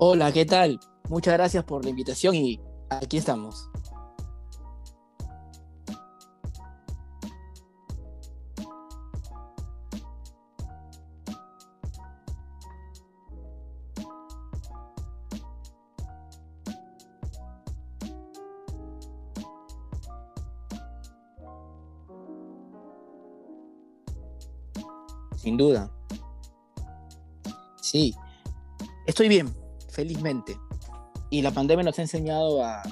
Hola, ¿qué tal? Muchas gracias por la invitación y aquí estamos. Sin duda. Sí, estoy bien, felizmente. Y la pandemia nos ha enseñado a,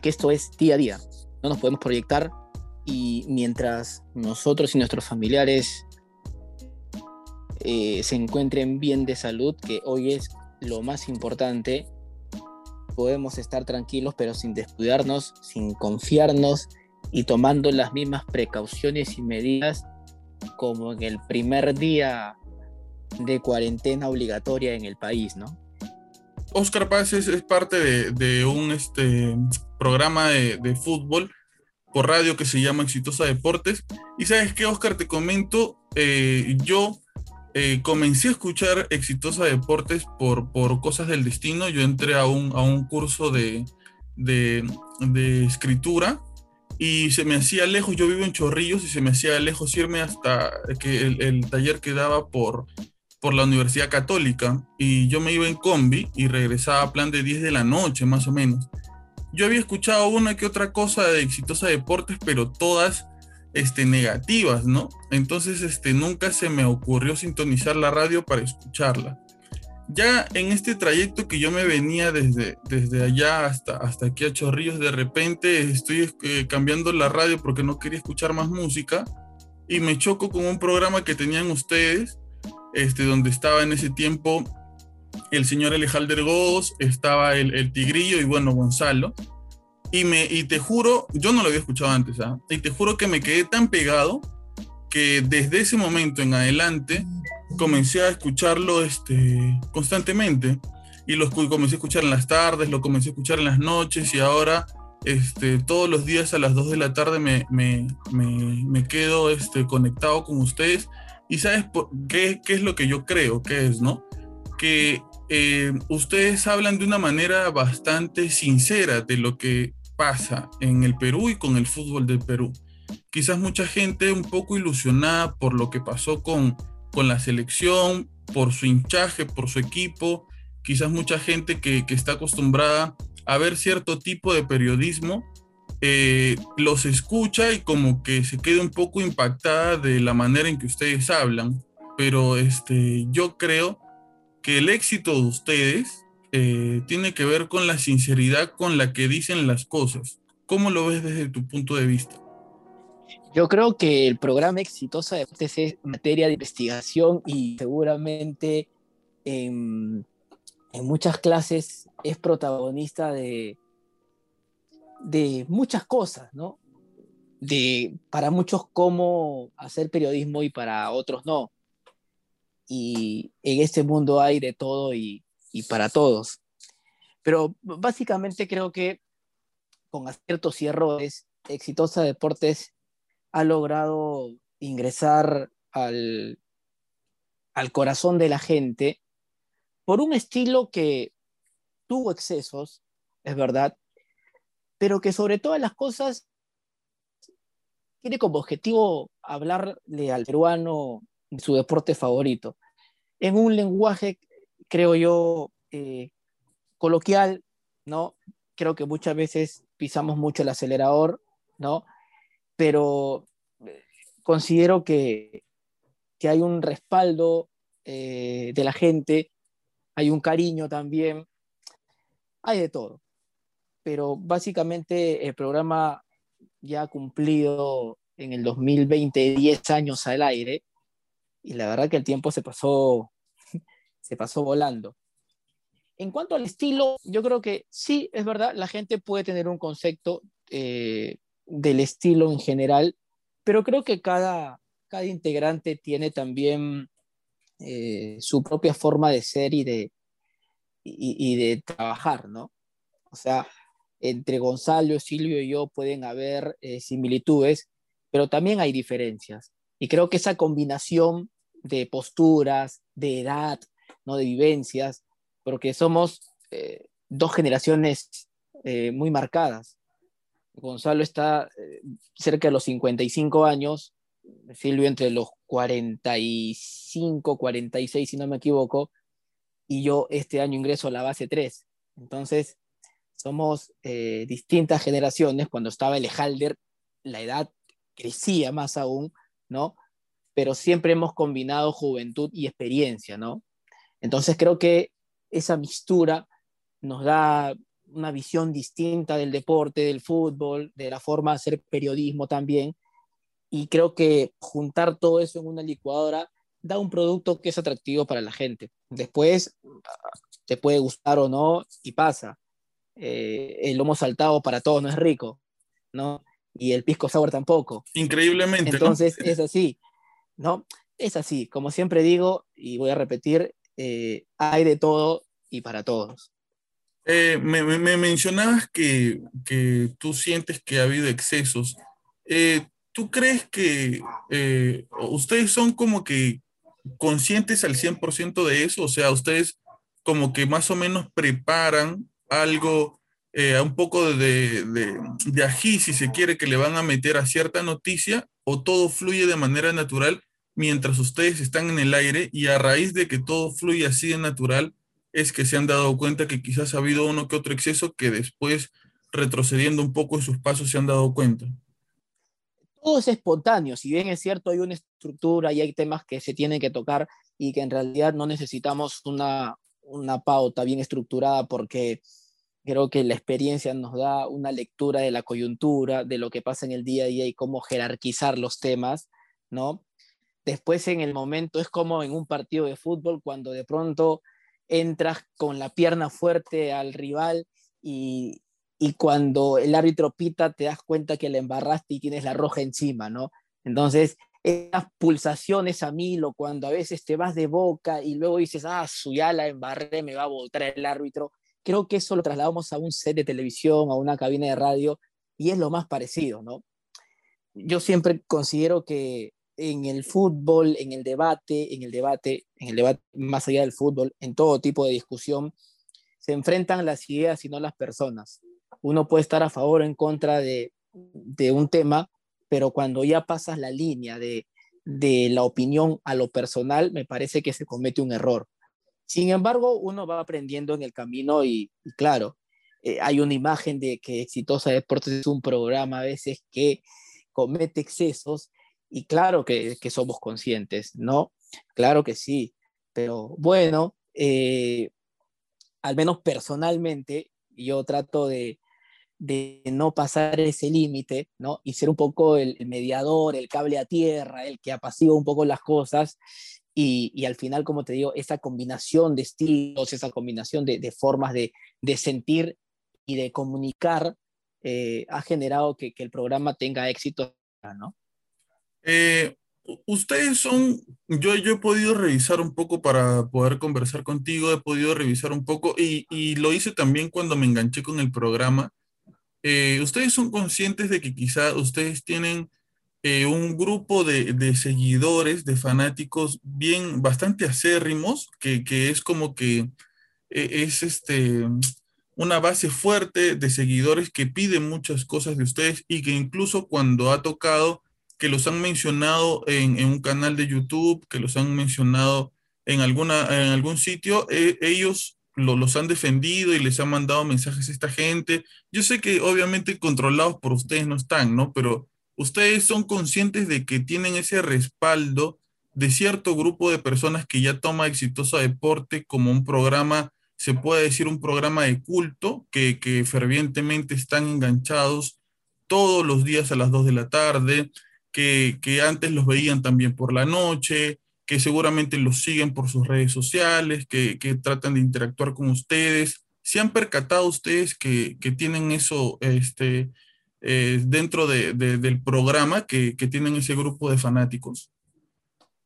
que esto es día a día. No nos podemos proyectar y mientras nosotros y nuestros familiares eh, se encuentren bien de salud, que hoy es lo más importante, podemos estar tranquilos pero sin descuidarnos, sin confiarnos y tomando las mismas precauciones y medidas como en el primer día de cuarentena obligatoria en el país, ¿no? Oscar Paz es, parte de, un este, programa de, fútbol por radio que se llama Exitosa Deportes. Y sabes qué, Oscar, te comento, eh, yo eh, comencé a escuchar Exitosa Deportes por, por cosas del destino. Yo entré a un, a un curso de, de, de escritura y se me hacía lejos, yo vivo en Chorrillos y se me hacía lejos irme hasta que el, taller quedaba por, por la Universidad Católica y yo me iba en combi y regresaba a plan de 10 de la noche más o menos. Yo había escuchado una que otra cosa de Exitosa Deportes, pero todas este, negativas, ¿no? Entonces este, nunca se me ocurrió sintonizar la radio para escucharla ya en este trayecto que yo me venía desde, desde allá hasta, hasta aquí a Chorrillos, de repente estoy eh, cambiando la radio porque no quería escuchar más música y me choco con un programa que tenían ustedes, este, donde estaba en ese tiempo el señor Alejalder Goz, estaba el, Tigrillo y bueno, Gonzalo. Y, me, y te juro, yo no lo había escuchado antes, ¿ah? y te juro que me quedé tan pegado que desde ese momento en adelante comencé a escucharlo este, constantemente y lo comencé a escuchar en las tardes, lo comencé a escuchar en las noches y ahora este, todos los días a las 2 de la tarde me, me, me, quedo este, conectado con ustedes y sabes qué, es lo que yo creo que es, ¿no? Que eh, ustedes hablan de una manera bastante sincera de lo que pasa en el Perú y con el fútbol del Perú. Quizás mucha gente un poco ilusionada por lo que pasó con con la selección, por su hinchaje, por su equipo, quizás mucha gente que, está acostumbrada a ver cierto tipo de periodismo, eh, los escucha y como que se queda un poco impactada de la manera en que ustedes hablan. Pero este, yo creo que el éxito de ustedes eh, tiene que ver con la sinceridad con la que dicen las cosas. ¿Cómo lo ves desde tu punto de vista? Yo creo que el programa Exitosa de es materia de investigación y seguramente en, muchas clases es protagonista de, de muchas cosas, ¿no? De, para muchos cómo hacer periodismo y para otros no. Y en este mundo hay de todo y, y para todos. Pero básicamente creo que con aciertos y errores, Exitosa Deportes ha logrado ingresar al, al corazón de la gente por un estilo que tuvo excesos, es verdad, pero que sobre todas las cosas tiene como objetivo hablarle al peruano su deporte favorito, en un lenguaje, creo yo, eh, coloquial, ¿no? Creo que muchas veces pisamos mucho el acelerador, ¿no? pero eh, considero que, hay un respaldo eh, de la gente, hay un cariño también, hay de todo. Pero básicamente el programa ya ha cumplido en el 2020 10 años al aire y la verdad que el tiempo se pasó, se pasó volando. En cuanto al estilo, yo creo que sí, es verdad, la gente puede tener un concepto eh, del estilo en general, pero creo que cada, cada integrante tiene también eh, su propia forma de ser y de, y, de trabajar, ¿no? O sea, entre Gonzalo, Silvio y yo pueden haber eh, similitudes, pero también hay diferencias. Y creo que esa combinación de posturas, de edad, ¿no? de vivencias, porque somos eh, dos generaciones eh, muy marcadas. Gonzalo está cerca de los 55 años, Silvio entre los 45, 46, si no me equivoco, y yo este año ingreso a la base 3. Entonces, somos distintas generaciones. Cuando estaba el Halder, la edad crecía más aún, ¿no? Pero siempre hemos combinado juventud y experiencia, ¿no? Entonces creo que esa mistura nos da una visión distinta del deporte, del fútbol, de la forma de hacer periodismo también. Y creo que juntar todo eso en una licuadora da un producto que es atractivo para la gente. Después te puede gustar o no y pasa. Eh, el lomo saltado para todos no es rico, ¿no? Y el pisco sour tampoco. Increíblemente. Entonces es así, ¿no? Es así, como siempre digo, y voy a repetir, eh, hay de todo y para todos. Eh, me, mencionabas que, tú sientes que ha habido excesos. Eh, ¿Tú crees que ustedes son como que conscientes al 100% de eso? O sea, ustedes como que más o menos preparan algo, un poco de, de, de ají, si se quiere, que le van a meter a cierta noticia, o todo fluye de manera natural mientras ustedes están en el aire y a raíz de que todo fluye así de natural, es que se han dado cuenta que quizás ha habido uno que otro exceso que después, retrocediendo un poco en sus pasos, se han dado cuenta. Todo es espontáneo, si bien es cierto, hay una estructura y hay temas que se tienen que tocar y que en realidad no necesitamos una, una pauta bien estructurada porque creo que la experiencia nos da una lectura de la coyuntura, de lo que pasa en el día a día y cómo jerarquizar los temas, ¿no? Después en el momento es como en un partido de fútbol cuando de pronto entras con la pierna fuerte al rival y, cuando el árbitro pita te das cuenta que le embarraste y tienes la roja encima, ¿no? Entonces, esas pulsaciones a mil o cuando a veces te vas de boca y luego dices, ah, su ya la embarré, me va a voltar el árbitro, creo que eso lo trasladamos a un set de televisión, a una cabina de radio y es lo más parecido, ¿no? Yo siempre considero que en el fútbol, en el debate, en el debate, en el debate más allá del fútbol, en todo tipo de discusión, se enfrentan las ideas y no las personas. Uno puede estar a favor o en contra de, un tema, pero cuando ya pasas la línea de, la opinión a lo personal, me parece que se comete un error. Sin embargo, uno va aprendiendo en el camino y, claro, eh, hay una imagen de que Exitosa Deportes es un programa a veces que comete excesos y claro que, somos conscientes, ¿no? Claro que sí, pero bueno, eh, al menos personalmente, yo trato de, no pasar ese límite, ¿no? Y ser un poco el, mediador, el cable a tierra, el que apacigua un poco las cosas. Y, al final, como te digo, esa combinación de estilos, esa combinación de, formas de, sentir y de comunicar eh, ha generado que, que, el programa tenga éxito, ¿no? Eh, ustedes son, yo, yo he podido revisar un poco para poder conversar contigo, he podido revisar un poco y, y lo hice también cuando me enganché con el programa. Eh, ustedes son conscientes de que quizá ustedes tienen eh, un grupo de, seguidores, de fanáticos bien, bastante acérrimos, que, es como que es este, una base fuerte de seguidores que piden muchas cosas de ustedes y que incluso cuando ha tocado que los han mencionado en, un canal de YouTube, que los han mencionado en, alguna, en algún sitio, eh, los han defendido y les han mandado mensajes a esta gente. Yo sé que obviamente controlados por ustedes no están, ¿no? Pero ustedes son conscientes de que tienen ese respaldo de cierto grupo de personas que ya toma Exitosa Deporte como un programa, se puede decir un programa de culto, que, que fervientemente están enganchados todos los días a las 2 de la tarde, que, antes los veían también por la noche, que seguramente los siguen por sus redes sociales, que, tratan de interactuar con ustedes. ¿Se han percatado ustedes que, tienen eso este, eh, dentro del programa, que, tienen ese grupo de fanáticos?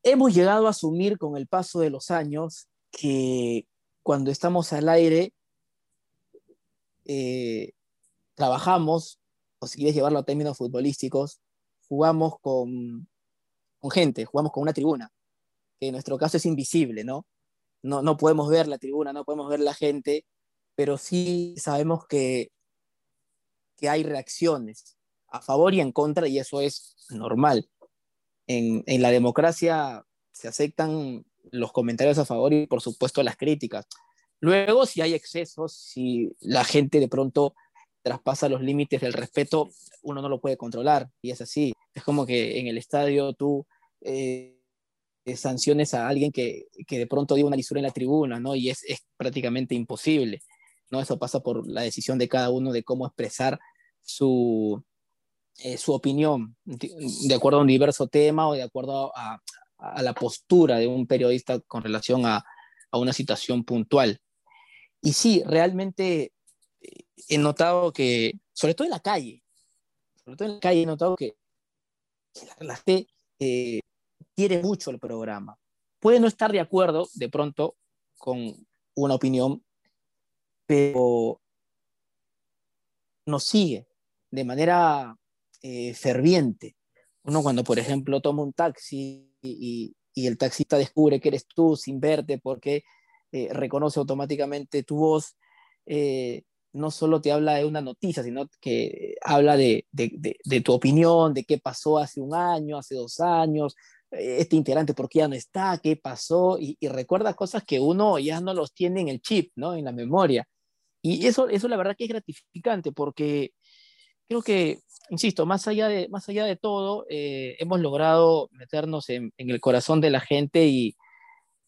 Hemos llegado a asumir con el paso de los años que cuando estamos al aire, eh, trabajamos, o si quieres llevarlo a términos futbolísticos, jugamos con, con gente, jugamos con una tribuna, en nuestro caso es invisible, ¿no? no, no podemos ver la tribuna, no podemos ver la gente, pero sí sabemos que, que hay reacciones a favor y en contra y eso es normal. En, en la democracia se aceptan los comentarios a favor y por supuesto las críticas. Luego, si hay excesos, si la gente de pronto traspasa los límites del respeto, uno no lo puede controlar y es así. Es como que en el estadio tú eh, sanciones a alguien que, que, de pronto dio una lisura en la tribuna, ¿no? Y es, es, prácticamente imposible, ¿no? Eso pasa por la decisión de cada uno de cómo expresar su, eh, su opinión de acuerdo a un diverso tema o de acuerdo a, a la postura de un periodista con relación a, a una situación puntual. Y sí, realmente eh, he notado que, sobre todo en la calle, sobre todo en la calle he notado que, la, gente eh, quiere mucho el programa. Puede no estar de acuerdo de pronto con una opinión, pero nos sigue de manera eh, ferviente. Uno cuando, por ejemplo, toma un taxi y, el taxista descubre que eres tú sin verte porque eh, reconoce automáticamente tu voz, eh, no solo te habla de una noticia, sino que habla de, tu opinión, de qué pasó hace un año, hace dos años, este integrante por qué ya no está, qué pasó, y, y, recuerda cosas que uno ya no los tiene en el chip, ¿no? en la memoria. Y eso, eso la verdad que es gratificante porque creo que, insisto, más allá de, más allá de todo, eh, hemos logrado meternos en, en, el corazón de la gente y,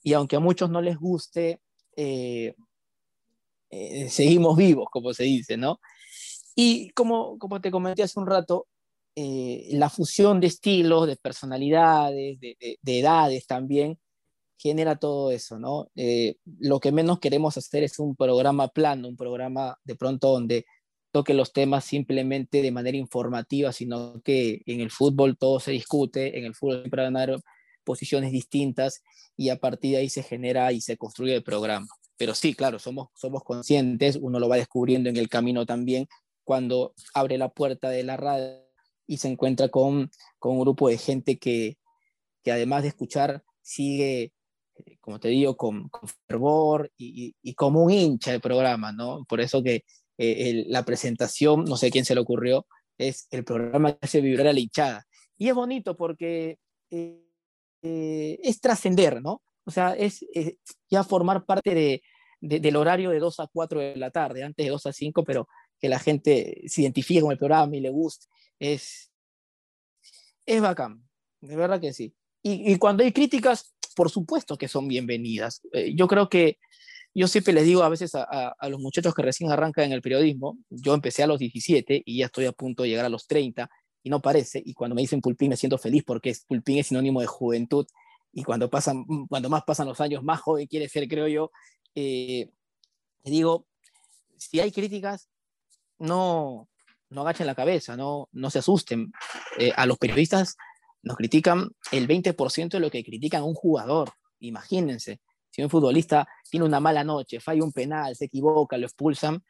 y aunque a muchos no les guste, eh, eh, seguimos vivos, como se dice, ¿no? Y como, como te comenté hace un rato, eh, la fusión de estilos, de personalidades, de, de, de edades también, genera todo eso, ¿no? Eh, lo que menos queremos hacer es un programa plano, un programa de pronto donde toque los temas simplemente de manera informativa, sino que en el fútbol todo se discute, en el fútbol siempre van a haber posiciones distintas y a partir de ahí se genera y se construye el programa. Pero sí, claro, somos, somos conscientes, uno lo va descubriendo en el camino también cuando abre la puerta de la radio y se encuentra con, con un grupo de gente que, que además de escuchar sigue, eh, como te digo, con, fervor y, y, como un hincha del programa, ¿no? Por eso que eh, la presentación, no sé quién se le ocurrió, es el programa que hace vibrar a la hinchada. Y es bonito porque eh, es trascender, ¿no? O sea, es, ya formar parte de, del horario de 2 a 4 de la tarde, antes de 2 a 5, pero que la gente se identifique con el programa y le guste. Es, es bacán, de verdad que sí. Y, y cuando hay críticas, por supuesto que son bienvenidas. Eh, yo creo que yo siempre les digo a veces a, a, los muchachos que recién arrancan en el periodismo, yo empecé a los 17 y ya estoy a punto de llegar a los 30 y no parece, y cuando me dicen pulpín me siento feliz porque es, pulpín es sinónimo de juventud, y cuando, pasan, cuando más pasan los años, más joven quiere ser, creo yo. Eh, digo, si hay críticas, no, no agachen la cabeza, no, no se asusten. Eh, a los periodistas nos critican el 20% de lo que critican a un jugador, imagínense. Si un futbolista tiene una mala noche, falla un penal, se equivoca, lo expulsan,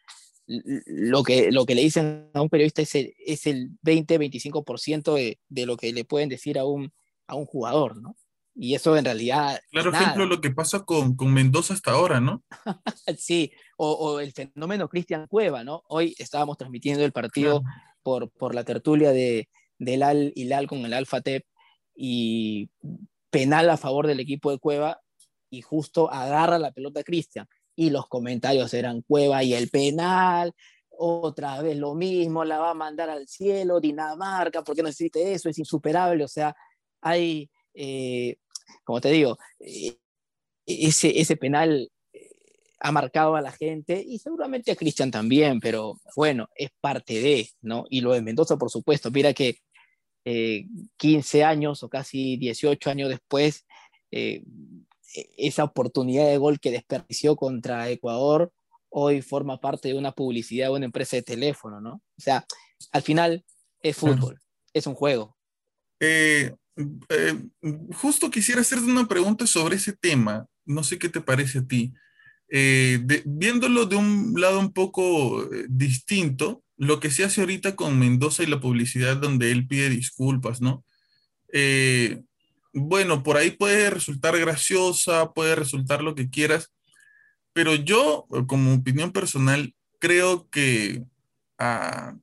lo que, lo que le dicen a un periodista es el, es el 20-25% de, de, lo que le pueden decir a un, a un jugador, ¿no? Y eso en realidad... Claro, ejemplo, lo que pasa con, con Mendoza hasta ahora, ¿no? sí, o, o, el fenómeno Cristian Cueva, ¿no? Hoy estábamos transmitiendo el partido claro. por, por la tertulia de, del Al Hilal con el Alfa Tep y penal a favor del equipo de Cueva y justo agarra la pelota Cristian y los comentarios eran Cueva y el penal, otra vez lo mismo, la va a mandar al cielo, Dinamarca, ¿por qué no existe eso? Es insuperable, o sea, hay, eh, como te digo, eh, ese, ese penal eh, ha marcado a la gente y seguramente a Cristian también, pero bueno, es parte de, ¿no? Y lo de Mendoza, por supuesto, mira que 15 años o casi 18 años después, esa oportunidad de gol que desperdició contra Ecuador hoy forma parte de una publicidad de una empresa de teléfono, ¿no? O sea, al final es fútbol, es un juego. Eh, eh, justo quisiera hacerte una pregunta sobre ese tema, no sé qué te parece a ti. Eh, viéndolo de un lado un poco eh, distinto, lo que se hace ahorita con Mendoza y la publicidad donde él pide disculpas, ¿no? Eh, bueno, por ahí puede resultar graciosa, puede resultar lo que quieras, pero yo, como opinión personal, creo que ah,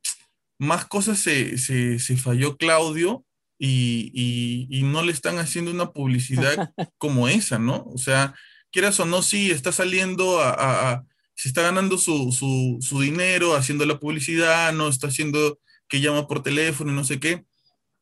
más cosas se, falló Claudio y, no le están haciendo una publicidad como esa, ¿no? O sea, quieras o no, sí, está saliendo a, se está ganando su, su, dinero haciendo la publicidad, no está haciendo que llama por teléfono y no sé qué,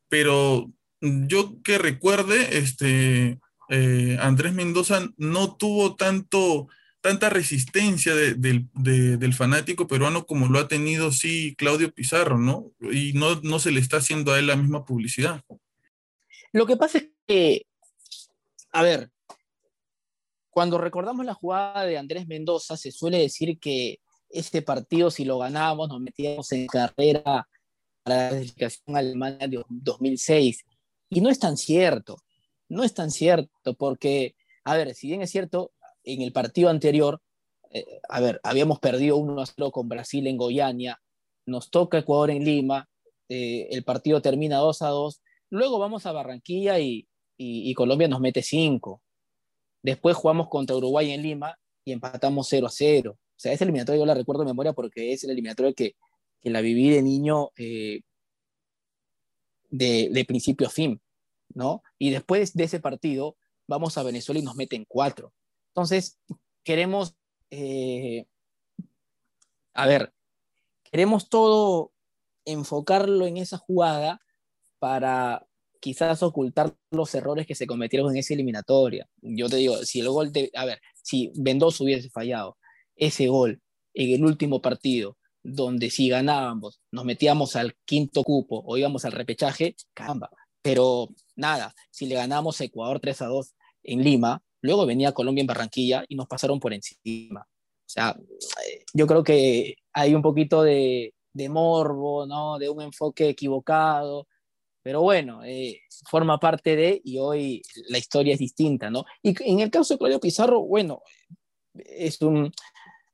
pero yo que recuerde, este, eh, Andrés Mendoza no tuvo tanto, tanta resistencia del fanático peruano como lo ha tenido sí Claudio Pizarro, ¿no? Y no, no se le está haciendo a él la misma publicidad. Lo que pasa es que, a ver, cuando recordamos la jugada de Andrés Mendoza, se suele decir que ese partido, si lo ganábamos, nos metíamos en carrera para la clasificación alemana de 2006. Y no es tan cierto, no es tan cierto, porque, a ver, si bien es cierto, en el partido anterior, eh, a ver, habíamos perdido 1 0 con Brasil en Goiânia, nos toca Ecuador en Lima, eh, el partido termina 2 a 2, luego vamos a Barranquilla y, Colombia nos mete 5. Después jugamos contra Uruguay en Lima y empatamos 0 a 0. O sea, esa eliminatoria yo la recuerdo de memoria porque es el eliminatoria que, que la viví de niño eh, de, principio a fin, ¿no? Y después de ese partido vamos a Venezuela y nos meten cuatro. Entonces, queremos, eh, a ver, queremos todo enfocarlo en esa jugada para quizás ocultar los errores que se cometieron en esa eliminatoria. Yo te digo, si el gol de, a ver, si Mendoza hubiese fallado ese gol en el último partido, donde si ganábamos, nos metíamos al quinto cupo o íbamos al repechaje, caramba. Pero nada, si le ganamos a Ecuador 3 a 2 en Lima, luego venía Colombia en Barranquilla y nos pasaron por encima. O sea, yo creo que hay un poquito de, morbo, ¿no? De un enfoque equivocado pero bueno, eh, forma parte de, y hoy la historia es distinta, ¿no? Y en el caso de Claudio Pizarro, bueno, es un,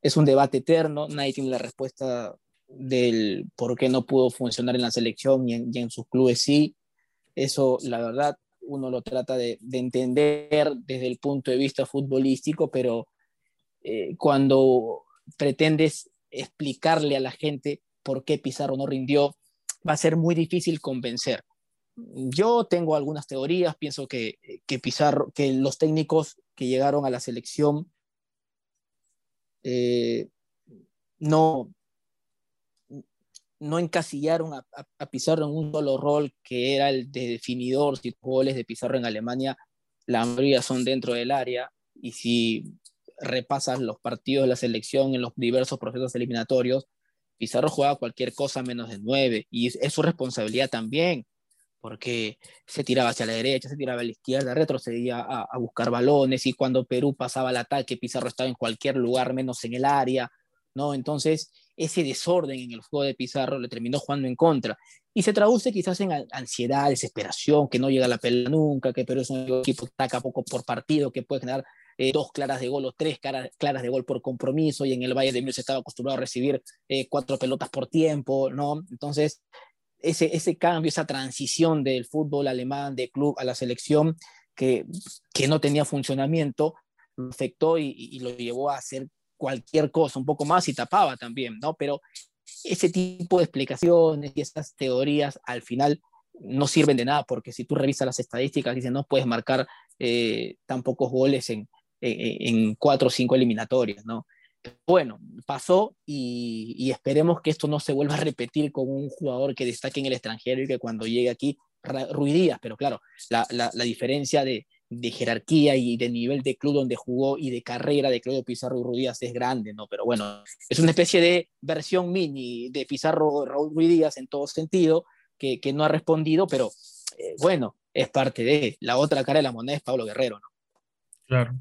es un debate eterno, nadie tiene la respuesta del por qué no pudo funcionar en la selección y en, sus clubes sí. Eso, la verdad, uno lo trata de, entender desde el punto de vista futbolístico, pero eh, cuando pretendes explicarle a la gente por qué Pizarro no rindió, va a ser muy difícil convencer. Yo tengo algunas teorías, pienso que, que Pizarro, que los técnicos que llegaron a la selección eh, no, no encasillaron a, Pizarro en un solo rol que era el de definidor. Si goles de Pizarro en Alemania, la mayoría son dentro del área. Y si repasas los partidos de la selección en los diversos procesos eliminatorios, Pizarro juega cualquier cosa menos de nueve. Y es su responsabilidad también porque se tiraba hacia la derecha, se tiraba a la izquierda, retrocedía a, buscar balones y cuando Perú pasaba al ataque, Pizarro estaba en cualquier lugar menos en el área, ¿no? Entonces, ese desorden en el juego de Pizarro le terminó jugando en contra y se traduce quizás en ansiedad, desesperación, que no llega la pelea nunca, que Perú es un equipo que ataca poco por partido, que puede generar eh, dos claras de gol o tres claras de gol por compromiso y en el Valle de Mil se estaba acostumbrado a recibir eh, cuatro pelotas por tiempo, ¿no? Entonces, ese, ese cambio, esa transición del fútbol alemán de club a la selección que, que no tenía funcionamiento, lo afectó y, lo llevó a hacer cualquier cosa, un poco más y tapaba también, ¿no? Pero ese tipo de explicaciones y esas teorías al final no sirven de nada porque si tú revisas las estadísticas, dicen no puedes marcar eh, tan pocos goles en, en, cuatro o cinco eliminatorias, ¿no? bueno, pasó y, esperemos que esto no se vuelva a repetir con un jugador que destaque en el extranjero y que cuando llegue aquí ruidías, pero claro, la, diferencia de, jerarquía y de nivel de club donde jugó y de carrera de Claudio Pizarro y es grande, ¿no? Pero bueno, es una especie de versión mini de Pizarro Raúl en todo sentido, que, no ha respondido, pero eh, bueno, es parte de la otra cara de la moneda es Pablo Guerrero, ¿no? Claro.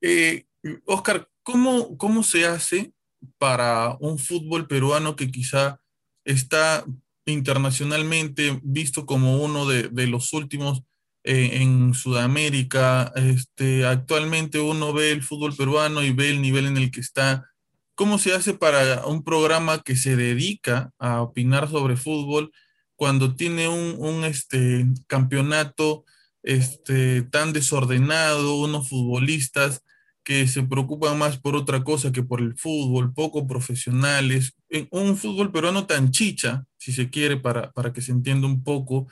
Eh, Oscar, ¿cómo, ¿cómo se hace para un fútbol peruano que quizá está internacionalmente visto como uno de, los últimos eh, en Sudamérica? Este, actualmente uno ve el fútbol peruano y ve el nivel en el que está. ¿Cómo se hace para un programa que se dedica a opinar sobre fútbol cuando tiene un, un este, campeonato este, tan desordenado, unos futbolistas que se preocupan más por otra cosa que por el fútbol, poco profesionales, en un fútbol peruano tan chicha, si se quiere, para, para que se entienda un poco,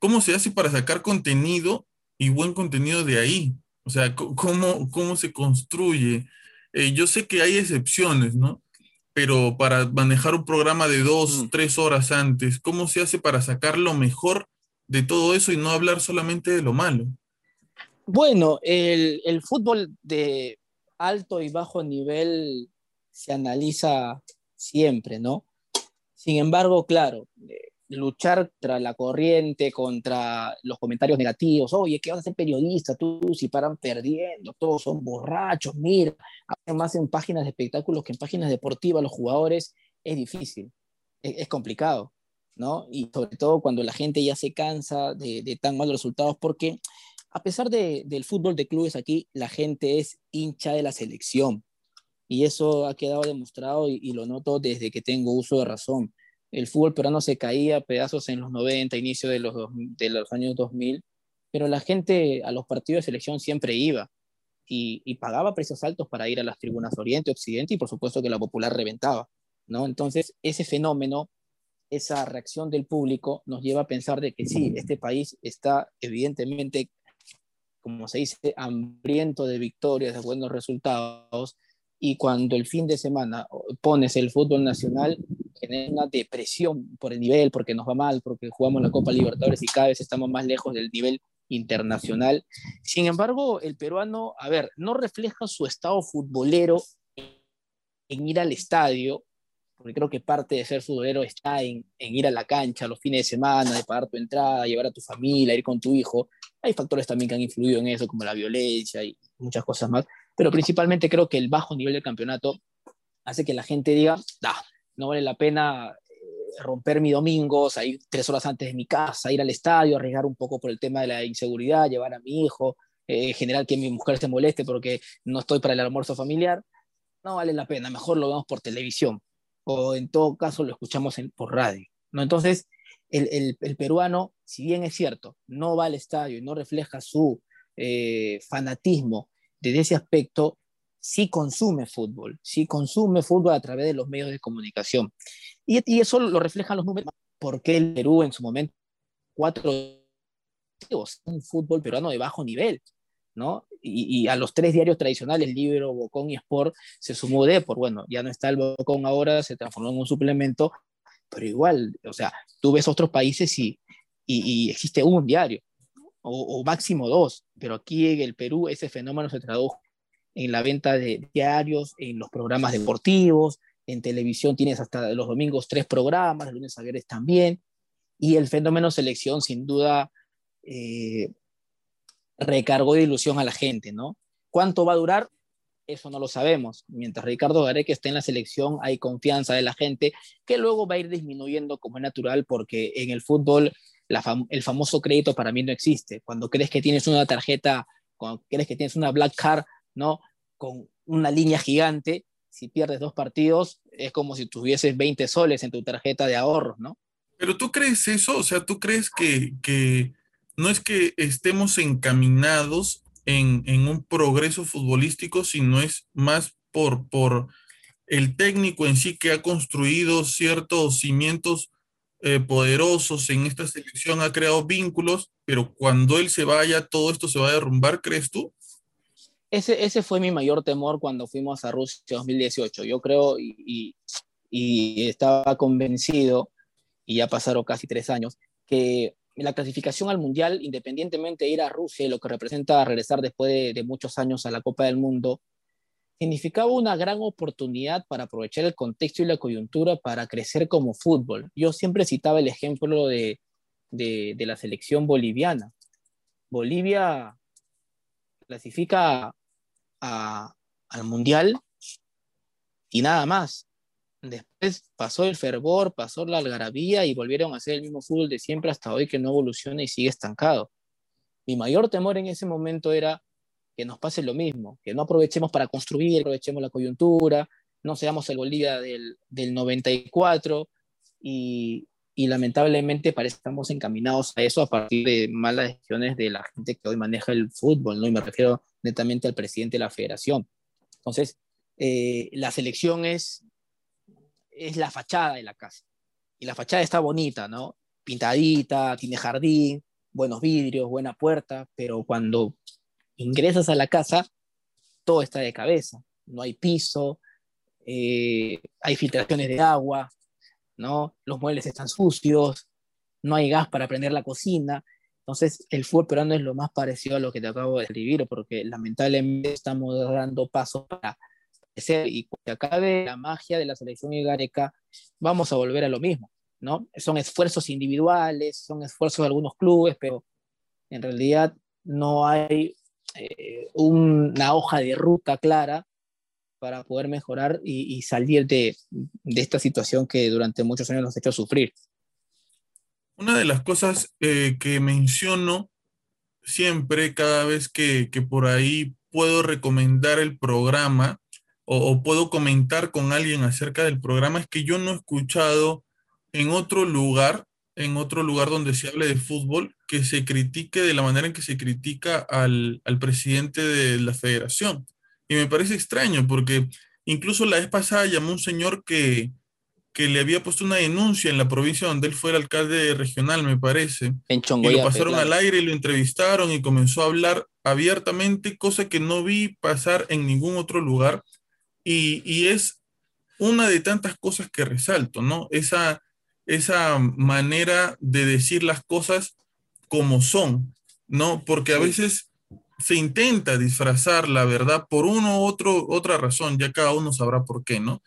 ¿cómo se hace para sacar contenido y buen contenido de ahí? O sea, ¿cómo, cómo se construye? Eh, yo sé que hay excepciones, ¿no? Pero para manejar un programa de dos, mm. tres horas antes, ¿cómo se hace para sacar lo mejor de todo eso y no hablar solamente de lo malo? Bueno, el, el fútbol de alto y bajo nivel se analiza siempre, ¿no? Sin embargo, claro, eh, luchar contra la corriente, contra los comentarios negativos, oye, ¿qué vas a ser periodista tú si paran perdiendo? Todos son borrachos, mira, hacen más en páginas de espectáculos que en páginas deportivas los jugadores, es difícil, es, complicado, ¿no? Y sobre todo cuando la gente ya se cansa de, tan malos resultados, porque a pesar del fútbol de clubes aquí, la gente es hincha de la selección. Y eso ha quedado demostrado y lo noto desde que tengo uso de razón el fútbol peruano se caía a pedazos en los 90, inicio de los, de los años 2000, pero la gente a los partidos de selección siempre iba y, pagaba precios altos para ir a las tribunas Oriente, Occidente y por supuesto que la popular reventaba, ¿no? Entonces, ese fenómeno, esa reacción del público nos lleva a pensar de que sí, este país está evidentemente, como se dice, hambriento de victorias, de buenos resultados, y cuando el fin de semana pones el fútbol nacional, genera una depresión por el nivel, porque nos va mal, porque jugamos la Copa Libertadores y cada vez estamos más lejos del nivel internacional. Sin embargo, el peruano, a ver, no refleja su estado futbolero en ir al estadio, porque creo que parte de ser futbolero está en, en, ir a la cancha los fines de semana, de pagar tu entrada, llevar a tu familia, ir con tu hijo. Hay factores también que han influido en eso, como la violencia y muchas cosas más pero principalmente creo que el bajo nivel del campeonato hace que la gente diga, no vale la pena eh, romper mi domingo, salir tres horas antes de mi casa, ir al estadio, arriesgar un poco por el tema de la inseguridad, llevar a mi hijo, eh, generar que mi mujer se moleste porque no estoy para el almuerzo familiar, no vale la pena, mejor lo vemos por televisión o en todo caso lo escuchamos por radio. ¿no? Entonces, el, el, peruano, si bien es cierto, no va al estadio y no refleja su eh, fanatismo desde ese aspecto, sí consume fútbol, sí consume fútbol a través de los medios de comunicación. Y, eso lo reflejan los números, porque el Perú en su momento, cuatro un fútbol peruano de bajo nivel, ¿no? Y, a los tres diarios tradicionales, Libro, Bocón y Sport, se sumó por bueno, ya no está el Bocón ahora, se transformó en un suplemento, pero igual, o sea, tú ves otros países y, y, y existe un diario o, máximo dos, pero aquí en el Perú ese fenómeno se tradujo en la venta de diarios, en los programas deportivos, en televisión tienes hasta los domingos tres programas, los lunes a viernes también, y el fenómeno selección sin duda eh, recargó de ilusión a la gente, ¿no? ¿Cuánto va a durar? Eso no lo sabemos. Mientras Ricardo Gareca esté en la selección, hay confianza de la gente que luego va a ir disminuyendo como es natural porque en el fútbol el famoso crédito para mí no existe. Cuando crees que tienes una tarjeta, cuando crees que tienes una black card, ¿no? Con una línea gigante, si pierdes dos partidos, es como si tuvieses 20 soles en tu tarjeta de ahorros, ¿no? Pero tú crees eso, o sea, tú crees que, que no es que estemos encaminados en, en, un progreso futbolístico, sino es más por, por el técnico en sí que ha construido ciertos cimientos eh, poderosos en esta selección, ha creado vínculos, pero cuando él se vaya, todo esto se va a derrumbar, ¿crees tú? Ese, ese fue mi mayor temor cuando fuimos a Rusia 2018. Yo creo y, estaba convencido, y ya pasaron casi tres años, que la clasificación al Mundial, independientemente de ir a Rusia y lo que representa regresar después de, de muchos años a la Copa del Mundo, significaba una gran oportunidad para aprovechar el contexto y la coyuntura para crecer como fútbol. Yo siempre citaba el ejemplo de, de, la selección boliviana. Bolivia clasifica al Mundial y nada más. Después pasó el fervor, pasó la algarabía y volvieron a hacer el mismo fútbol de siempre hasta hoy que no evoluciona y sigue estancado. Mi mayor temor en ese momento era que nos pase lo mismo, que no aprovechemos para construir, aprovechemos la coyuntura, no seamos el Bolivia del, del 94 y, y lamentablemente parece que estamos encaminados a eso a partir de malas decisiones de la gente que hoy maneja el fútbol, ¿no? Y me refiero netamente al presidente de la federación. Entonces, eh, la selección es, es la fachada de la casa. Y la fachada está bonita, ¿no? Pintadita, tiene jardín, buenos vidrios, buena puerta, pero cuando ingresas a la casa, todo está de cabeza. No hay piso, eh, hay filtraciones de agua, ¿no? Los muebles están sucios, no hay gas para prender la cocina. Entonces, el fútbol peruano es lo más parecido a lo que te acabo de describir, porque lamentablemente estamos dando pasos para crecer y cuando acabe la magia de la selección igareca, vamos a volver a lo mismo, ¿no? Son esfuerzos individuales, son esfuerzos de algunos clubes, pero en realidad no hay eh, una hoja de ruta clara para poder mejorar y, salir de, esta situación que durante muchos años nos ha hecho sufrir. Una de las cosas eh, que menciono siempre, cada vez que, por ahí puedo recomendar el programa o, puedo comentar con alguien acerca del programa, es que yo no he escuchado en otro lugar, en otro lugar donde se hable de fútbol, que se critique de la manera en que se critica al, al presidente de la federación. Y me parece extraño porque incluso la vez pasada llamó un señor que, que le había puesto una denuncia en la provincia donde él fue el alcalde regional, me parece. En Y lo pasaron al aire y lo entrevistaron y comenzó a hablar abiertamente, cosa que no vi pasar en ningún otro lugar. Y, y es una de tantas cosas que resalto, ¿no? Esa, esa manera de decir las cosas como son, ¿no? Porque a veces se intenta disfrazar la verdad por uno u otro, otra razón, ya cada uno sabrá por qué, ¿no?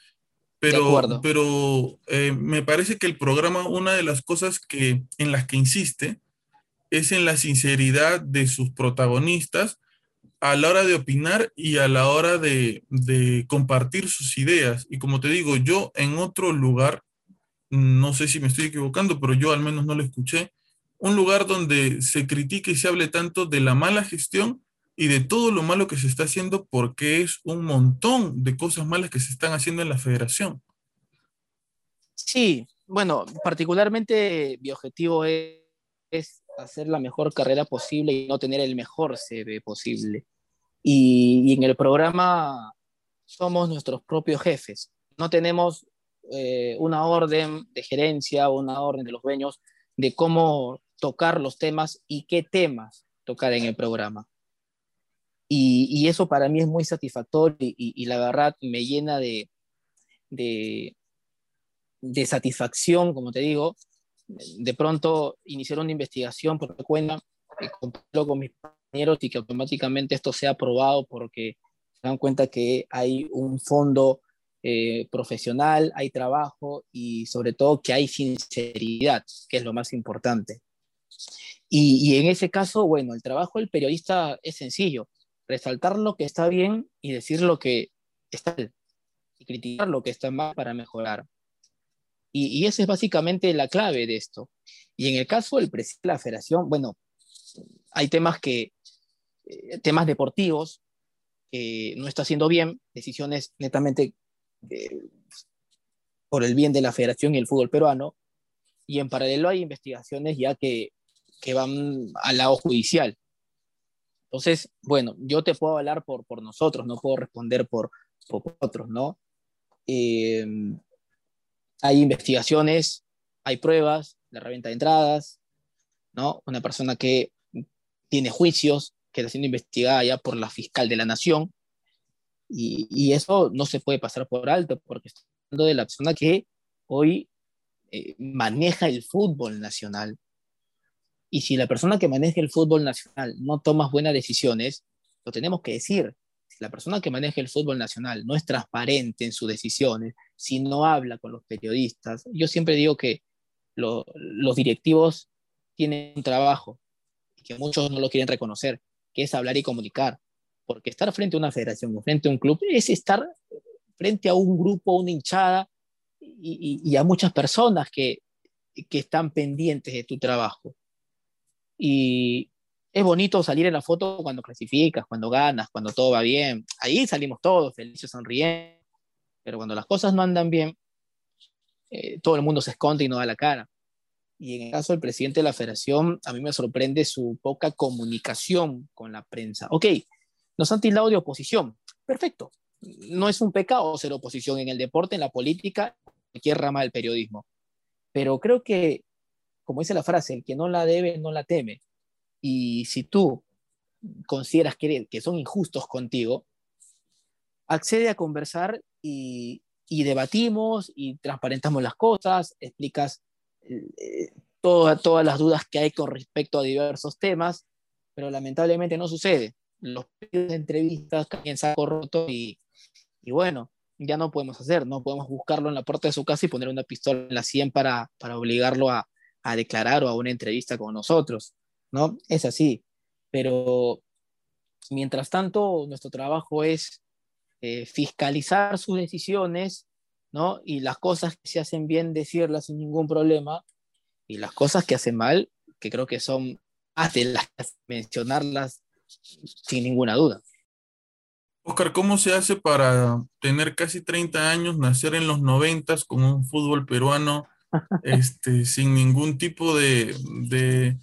Pero, pero eh, me parece que el programa, una de las cosas que, en las que insiste es en la sinceridad de sus protagonistas a la hora de opinar y a la hora de, de compartir sus ideas. Y como te digo, yo en otro lugar, no sé si me estoy equivocando, pero yo al menos no lo escuché, un lugar donde se critique y se hable tanto de la mala gestión y de todo lo malo que se está haciendo porque es un montón de cosas malas que se están haciendo en la federación. Sí, bueno, particularmente mi objetivo es, hacer la mejor carrera posible y no tener el mejor CV posible. Y, en el programa somos nuestros propios jefes. No tenemos eh, una orden de gerencia o una orden de los dueños de cómo tocar los temas y qué temas tocar en el programa. Y, eso para mí es muy satisfactorio y, la verdad me llena de, de, satisfacción, como te digo, de pronto iniciar una investigación por cuenta, eh, con mis compañeros y que automáticamente esto sea aprobado porque se dan cuenta que hay un fondo eh, profesional, hay trabajo y sobre todo que hay sinceridad, que es lo más importante. Y, en ese caso, bueno, el trabajo del periodista es sencillo, resaltar lo que está bien y decir lo que está mal, y criticar lo que está mal para mejorar. Y, y esa es básicamente la clave de esto. Y en el caso del presidente de la federación, bueno, hay temas que, eh, temas deportivos, que no está haciendo bien, decisiones netamente eh, por el bien de la federación y el fútbol peruano, y en paralelo hay investigaciones ya que que van al lado judicial. Entonces, bueno, yo te puedo hablar por, por nosotros, no puedo responder por, por otros, ¿no? Eh, hay investigaciones, hay pruebas de reventa de entradas, ¿no? Una persona que tiene juicios, que está siendo investigada ya por la fiscal de la nación, y, y eso no se puede pasar por alto, porque estoy hablando de la persona que hoy eh, maneja el fútbol nacional, y si la persona que maneja el fútbol nacional no toma buenas decisiones, lo tenemos que decir. Si la persona que maneja el fútbol nacional no es transparente en sus decisiones, si no habla con los periodistas, yo siempre digo que los directivos tienen un trabajo y que muchos no lo quieren reconocer, que es hablar y comunicar. Porque estar frente a una federación o frente a un club es estar frente a un grupo, una hinchada y, y a muchas personas que, que están pendientes de tu trabajo. Y es bonito salir en la foto cuando clasificas, cuando ganas, cuando todo va bien. Ahí salimos todos felices, sonriendo. Pero cuando las cosas no andan bien, eh, todo el mundo se esconde y no da la cara. Y en el caso del presidente de la federación, a mí me sorprende su poca comunicación con la prensa. Ok, nos han tildado de oposición. Perfecto. No es un pecado ser oposición en el deporte, en la política, en cualquier rama del periodismo. Pero creo que, como dice la frase, el que no la debe, no la teme. Y si tú consideras que, que son injustos contigo, accede a conversar y, debatimos y transparentamos las cosas, explicas eh, todas las dudas que hay con respecto a diversos temas, pero lamentablemente no sucede. Los de entrevistas caen saco roto y, y bueno, ya no podemos hacer, no podemos buscarlo en la puerta de su casa y poner una pistola en la 100 para, para obligarlo a, a declarar o a una entrevista con nosotros, ¿no? Es así, pero mientras tanto nuestro trabajo es eh, fiscalizar sus decisiones, ¿no? Y las cosas que se hacen bien, decirlas sin ningún problema, y las cosas que hacen mal, que creo que son hasta las mencionarlas sin ninguna duda. Oscar, ¿cómo se hace para tener casi 30 años, nacer en los 90 con un fútbol peruano este, sin ningún tipo de, de,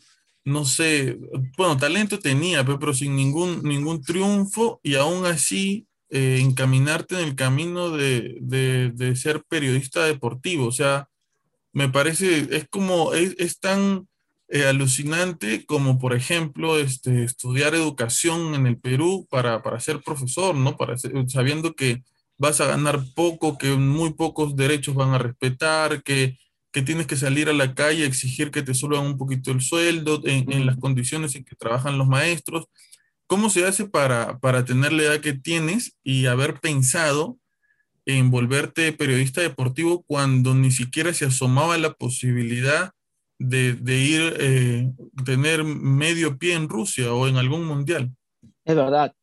no sé, bueno, talento tenía, pero sin ningún, ningún triunfo y aún así eh, encaminarte en el camino de, de, ser periodista deportivo. O sea, me parece, es como, es, tan eh, alucinante como, por ejemplo, este, estudiar educación en el Perú para, para ser profesor, ¿no? Para sabiendo que vas a ganar poco, que muy pocos derechos van a respetar, que, que tienes que salir a la calle a exigir que te suban un poquito el sueldo en, en las condiciones en que trabajan los maestros. ¿Cómo se hace para, para tener la edad que tienes y haber pensado en volverte periodista deportivo cuando ni siquiera se asomaba la posibilidad de, de ir, eh, tener medio pie en Rusia o en algún mundial? Es verdad.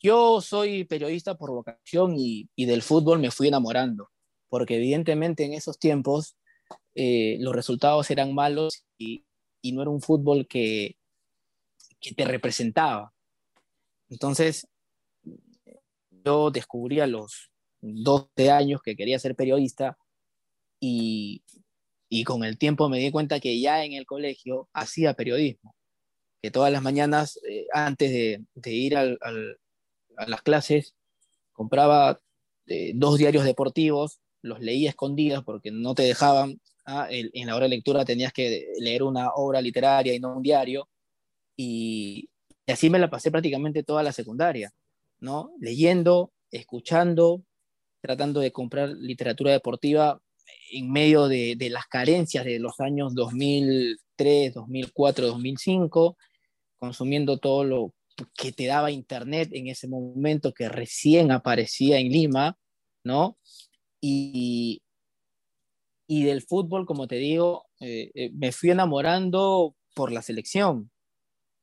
Yo soy periodista por vocación y, y del fútbol me fui enamorando, porque evidentemente en esos tiempos eh, los resultados eran malos y, no era un fútbol que, que te representaba. Entonces, yo descubrí a los 12 años que quería ser periodista y, y, con el tiempo me di cuenta que ya en el colegio hacía periodismo, que todas las mañanas eh, antes de, ir al, a las clases compraba eh, dos diarios deportivos, los leía escondidas porque no te dejaban, ah, en la hora de lectura tenías que leer una obra literaria y no un diario, y, y así me la pasé prácticamente toda la secundaria, ¿no? Leyendo, escuchando, tratando de comprar literatura deportiva en medio de, de las carencias de los años 2003, 2004, 2005, consumiendo todo lo que te daba Internet en ese momento que recién aparecía en Lima, ¿no? Y, del fútbol, como te digo, eh, eh, me fui enamorando por la selección,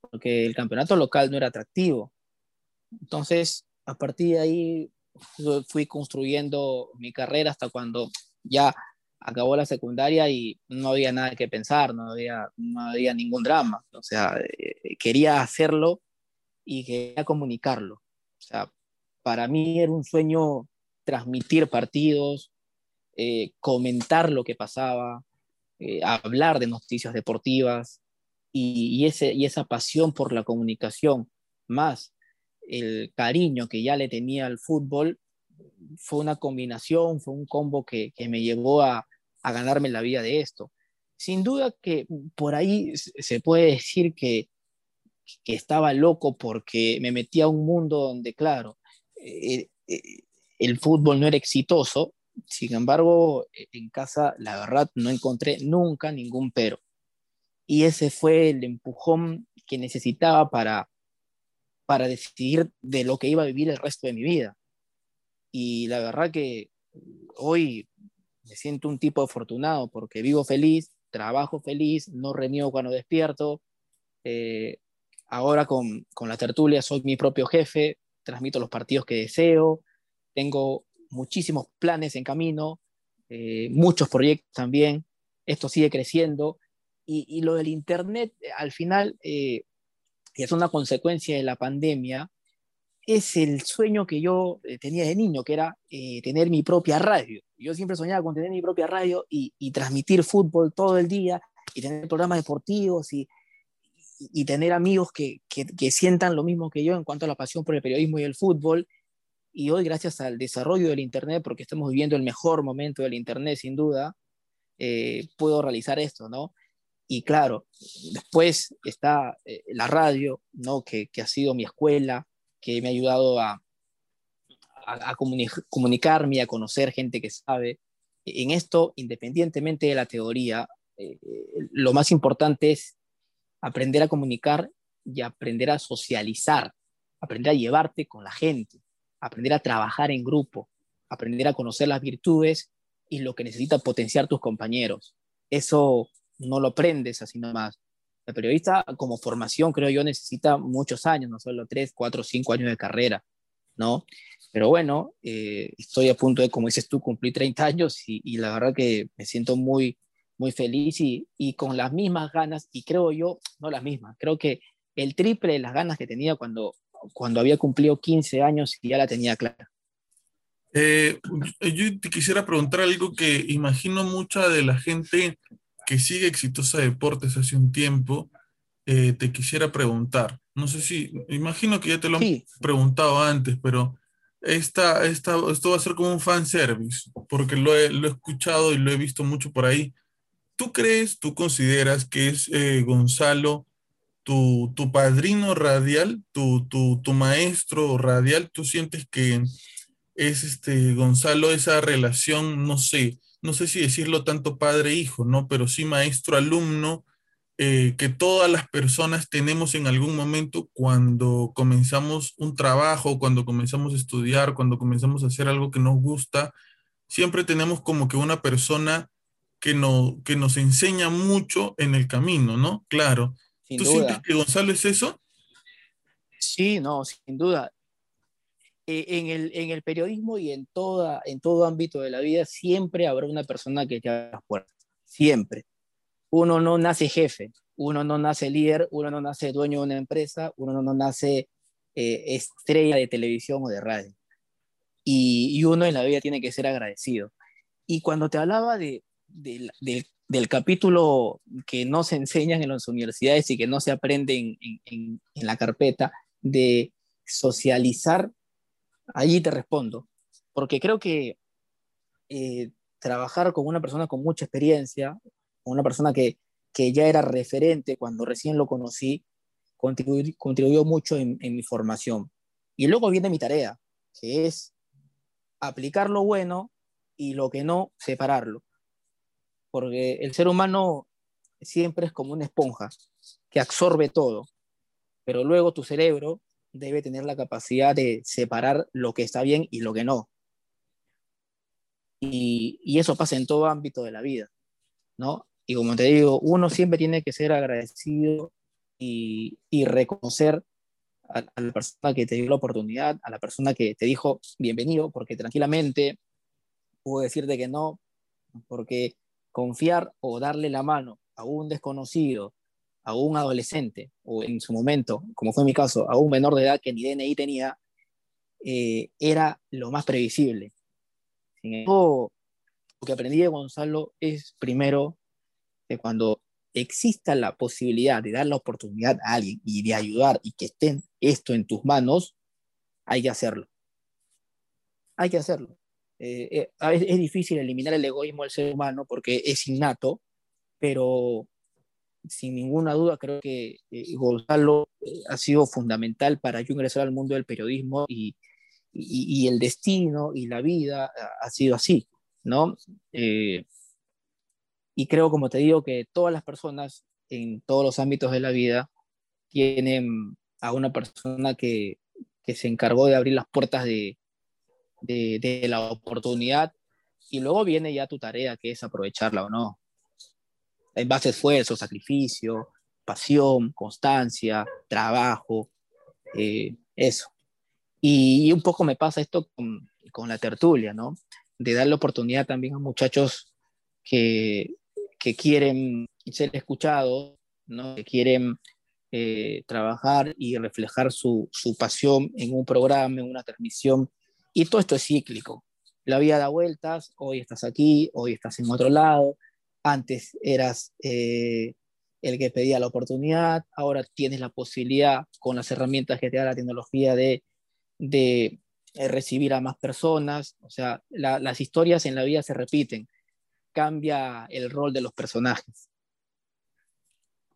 porque el campeonato local no era atractivo. Entonces, a partir de ahí fui construyendo mi carrera hasta cuando ya acabó la secundaria y no había nada que pensar, no había, no había ningún drama. O sea, eh, quería hacerlo y quería comunicarlo. O sea, para mí era un sueño transmitir partidos, eh, comentar lo que pasaba, eh, hablar de noticias deportivas, y, esa pasión por la comunicación, más el cariño que ya le tenía al fútbol, fue una combinación, fue un combo que, me llevó a, ganarme la vida de esto. Sin duda que por ahí se puede decir que, estaba loco porque me metí a un mundo donde, claro, eh, el fútbol no era exitoso, sin embargo, en casa, la verdad, no encontré nunca ningún pero y ese fue el empujón que necesitaba para, para decidir de lo que iba a vivir el resto de mi vida. Y la verdad que hoy me siento un tipo afortunado porque vivo feliz, trabajo feliz, no reniego cuando despierto. Eh, ahora con, con, la tertulia soy mi propio jefe, transmito los partidos que deseo, tengo muchísimos planes en camino, eh, muchos proyectos también. Esto sigue creciendo y, lo del Internet, eh, al final, eh, es una consecuencia de la pandemia, es el sueño que yo eh, tenía de niño, que era tener mi propia radio. Yo siempre soñaba con tener mi propia radio y, transmitir fútbol todo el día y tener programas deportivos y, y tener amigos que, que, que, sientan lo mismo que yo en cuanto a la pasión por el periodismo y el fútbol. Y hoy, gracias al desarrollo del Internet, porque estamos viviendo el mejor momento del Internet, sin duda, eh, puedo realizar esto, ¿no? Y claro, después está eh, la radio, ¿no? Que, que, ha sido mi escuela, que me ha ayudado a, a, a comunicarme, a conocer gente que sabe. En esto, independientemente de la teoría, eh, lo más importante es aprender a comunicar y aprender a socializar, aprender a llevarte con la gente, aprender a trabajar en grupo, aprender a conocer las virtudes y lo que necesita potenciar tus compañeros. Eso no lo aprendes así nomás. El periodista como formación, creo yo, necesita muchos años, no solo tres, cuatro, cinco años de carrera, ¿no? Pero bueno, eh, estoy a punto de, como dices tú, cumplir 30 años y, y la verdad que me siento muy, muy feliz y, y, con las mismas ganas, y creo yo, no las mismas, creo que el triple de las ganas que tenía cuando, cuando había cumplido 15 años y ya la tenía clara. Eh, yo te quisiera preguntar algo que imagino mucha de la gente que sigue Exitosa Deportes hace un tiempo, eh, te quisiera preguntar. No sé si, imagino que ya te lo sí. han preguntado antes, pero esta, esta, esto va a ser como un fan service, porque lo he, lo he escuchado y lo he visto mucho por ahí. ¿Tú crees, tú consideras que es eh, Gonzalo tu, tu, padrino radial, tu, tu, tu, maestro radial? ¿Tú sientes que es este Gonzalo esa relación, no sé, no sé si decirlo tanto padre-hijo, ¿no? Pero sí maestro-alumno, eh, que todas las personas tenemos en algún momento cuando comenzamos un trabajo, cuando comenzamos a estudiar, cuando comenzamos a hacer algo que nos gusta, siempre tenemos como que una persona que, no, que nos enseña mucho en el camino, ¿no? Claro. Sin ¿Tú duda. sientes que Gonzalo es eso? Sí, no, sin duda. Eh, en, el, en el periodismo y en, toda, en todo ámbito de la vida siempre habrá una persona que te abra las puertas. Siempre. Uno no nace jefe, uno no nace líder, uno no nace dueño de una empresa, uno no nace eh, estrella de televisión o de radio. Y, y, uno en la vida tiene que ser agradecido. Y cuando te hablaba de, de, de, del capítulo que no se enseñan en las universidades y que no se aprende en, en, la carpeta, de socializar allí te respondo, porque creo que eh, trabajar con una persona con mucha experiencia, con una persona que, que ya era referente cuando recién lo conocí, contribuyó, mucho en, mi formación. Y luego viene mi tarea, que es aplicar lo bueno y lo que no, separarlo. Porque el ser humano siempre es como una esponja que absorbe todo, pero luego tu cerebro debe tener la capacidad de separar lo que está bien y lo que no. Y, y, eso pasa en todo ámbito de la vida, ¿no? Y como te digo, uno siempre tiene que ser agradecido y, y reconocer a, a, la persona que te dio la oportunidad, a la persona que te dijo bienvenido, porque tranquilamente puedo decirte que no, porque confiar o darle la mano a un desconocido a un adolescente, o en su momento, como fue mi caso, a un menor de edad que ni DNI tenía, eh, era lo más previsible. Sin embargo, lo que aprendí de Gonzalo es primero que cuando exista la posibilidad de dar la oportunidad a alguien y de ayudar y que esté esto en tus manos, hay que hacerlo. Hay que hacerlo. Eh, eh, veces es difícil eliminar el egoísmo del ser humano porque es innato, pero sin ninguna duda, creo que eh, Gonzalo eh, ha sido fundamental para yo ingresar al mundo del periodismo y, y, y el destino y la vida ha, ha sido así, ¿no? Eh, y creo, como te digo, que todas las personas en todos los ámbitos de la vida tienen a una persona que, que se encargó de abrir las puertas de, de, la oportunidad y luego viene ya tu tarea, que es aprovecharla o no en base a esfuerzo, sacrificio, pasión, constancia, trabajo, eh, eso. Y, y, un poco me pasa esto con, con, la tertulia, ¿no? De darle oportunidad también a muchachos que, que quieren ser escuchados, ¿no? Que quieren eh, trabajar y reflejar su, su pasión en un programa, en una transmisión. Y todo esto es cíclico. La vida da vueltas, hoy estás aquí, hoy estás en otro lado, Antes eras eh, el que pedía la oportunidad, ahora tienes la posibilidad con las herramientas que te da la tecnología de, eh, recibir a más personas. O sea, las historias en la vida se repiten, cambia el rol de los personajes.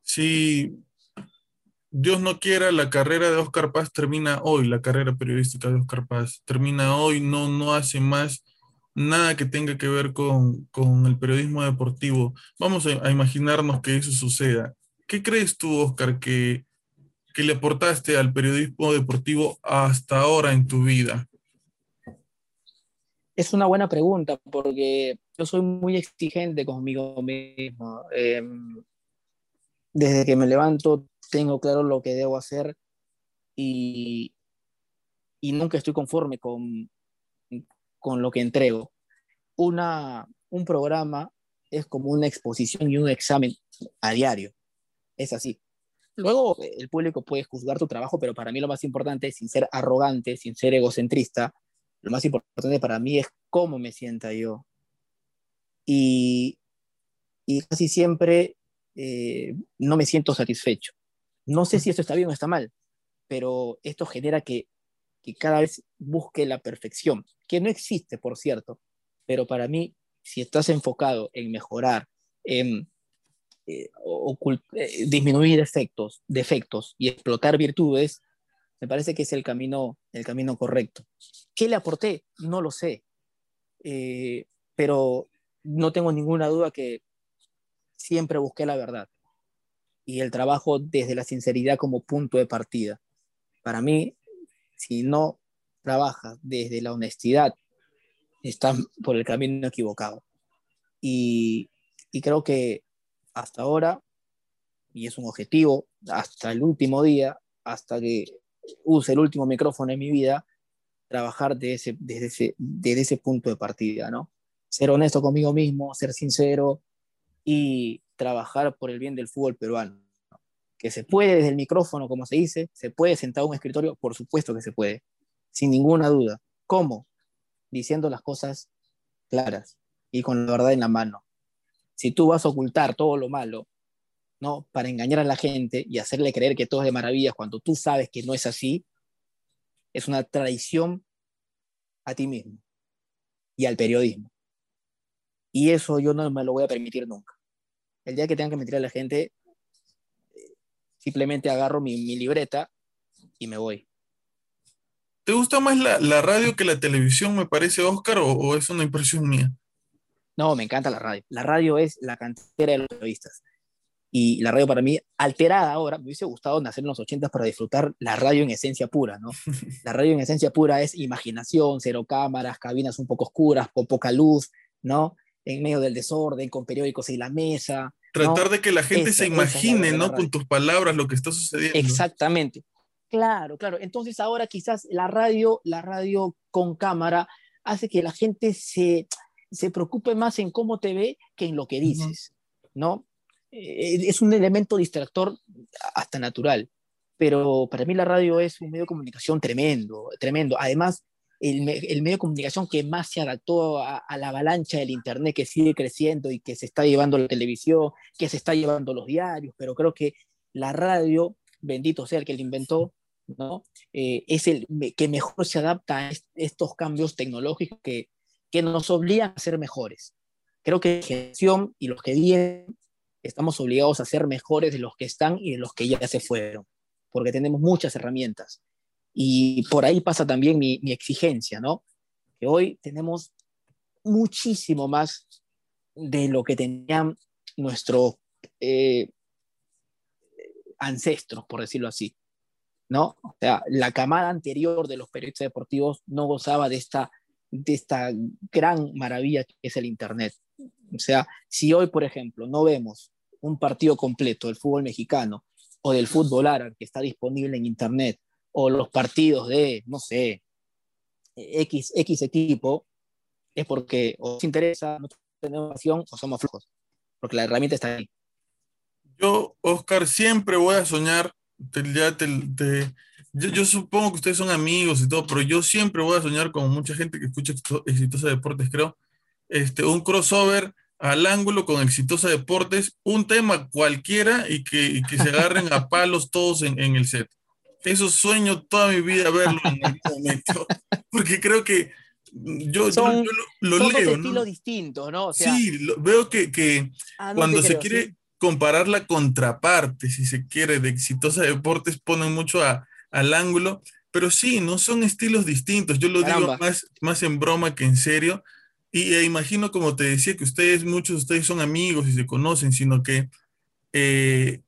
Sí, Dios no quiera, la carrera de Oscar Paz termina hoy, la carrera periodística de Oscar Paz termina hoy, no, no hace más nada que tenga que ver con, el periodismo deportivo. Vamos a, imaginarnos que eso suceda. ¿Qué crees tú, Oscar, que, que le aportaste al periodismo deportivo hasta ahora en tu vida? Es una buena pregunta porque yo soy muy exigente conmigo mismo. Em, desde que me levanto tengo claro lo que debo hacer y, y nunca estoy conforme con, con lo que entrego. Una, un programa es como una exposición y un examen a diario. Es así. Luego el público puede juzgar tu trabajo, pero para mí lo más importante, sin ser arrogante, sin ser egocentrista, lo más importante para mí es cómo me sienta yo. Y, y casi siempre eh, no me siento satisfecho. No sé si esto está bien o está mal, pero esto genera que, cada vez busque la perfección, que no existe, por cierto, pero para mí, si estás enfocado en mejorar, en eh, eh, disminuir efectos, defectos y explotar virtudes, me parece que es el camino, el camino correcto. ¿Qué le aporté? No lo sé, pero no tengo ninguna duda que siempre busqué la verdad y el trabajo desde la sinceridad como punto de partida. Para mí, si no trabajas desde la honestidad, estás por el camino equivocado. Y, y creo que hasta ahora, y es un objetivo, hasta el último día, hasta que use el último micrófono en mi vida, trabajar desde ese, desde ese, desde ese punto de partida, ¿no? Ser honesto conmigo mismo, ser sincero y trabajar por el bien del fútbol peruano. Que se puede desde el micrófono, como se dice, se puede sentar a un escritorio, por supuesto que se puede, sin ninguna duda. ¿Cómo? Diciendo las cosas claras y con la verdad en la mano. Si tú vas a ocultar todo lo malo, ¿no? Para engañar a la gente y hacerle creer que todo es de maravillas cuando tú sabes que no es así, es una traición a ti mismo y al periodismo. Y eso yo no me lo voy a permitir nunca. El día que tenga que mentir a la gente, simplemente agarro mi, libreta y me voy. ¿Te gusta más la, radio que la televisión, me parece, Oscar, o, es una impresión mía? No, me encanta la radio. La radio es la cantera de los periodistas. Y la radio para mí, alterada ahora, me hubiese gustado nacer en los 80 para disfrutar la radio en esencia pura, ¿no? La radio en esencia pura es imaginación, cero cámaras, cabinas un poco oscuras, con poca luz, ¿no? En medio del desorden, con periódicos en la mesa, Tratar de que la gente se imagine, ¿no? Con tus palabras lo que está sucediendo. Exactamente. Claro, claro. Entonces ahora quizás la radio, la radio con cámara hace que la gente se, se preocupe más en cómo te ve que en lo que dices, ¿no? Eh, es un elemento distractor hasta natural, pero para mí la radio es un medio de comunicación tremendo, tremendo. Además, el, medio de comunicación que más se adaptó a, la avalancha del Internet que sigue creciendo y que se está llevando la televisión, que se está llevando los diarios, pero creo que la radio, bendito sea el que la inventó, ¿no? Eh, es el que mejor se adapta a estos cambios tecnológicos que, que nos obligan a ser mejores. Creo que la gestión y los que vienen estamos obligados a ser mejores de los que están y de los que ya se fueron, porque tenemos muchas herramientas. Y por ahí pasa también mi, exigencia, ¿no? Que hoy tenemos muchísimo más de lo que tenían nuestros eh, ancestros, por decirlo así, ¿no? O sea, la camada anterior de los periodistas deportivos no gozaba de esta, de esta gran maravilla que es el Internet. O sea, si hoy, por ejemplo, no vemos un partido completo del fútbol mexicano o del fútbol árabe que está disponible en Internet o los partidos de, no sé, X, X equipo, es porque o nos interesa, no tenemos pasión o somos flojos, porque la herramienta está ahí. Yo, Oscar, siempre voy a soñar, ya yo, supongo que ustedes son amigos y todo, pero yo siempre voy a soñar con mucha gente que escucha Exitosa Deportes, creo, este, un crossover al ángulo con Exitosa Deportes, un tema cualquiera y que, se agarren a palos todos en, el set. Eso sueño toda mi vida verlo en algún momento, porque creo que yo, son, lo, son leo. estilos distintos, ¿no? sí, veo que, ah, cuando se quiere comparar la contraparte, si se quiere, de Exitosa Deportes, ponen mucho al ángulo, pero sí, no son estilos distintos. Yo lo digo más, más en broma que en serio. Y e imagino, como te decía, que ustedes, muchos de ustedes son amigos y se conocen, sino que, eh,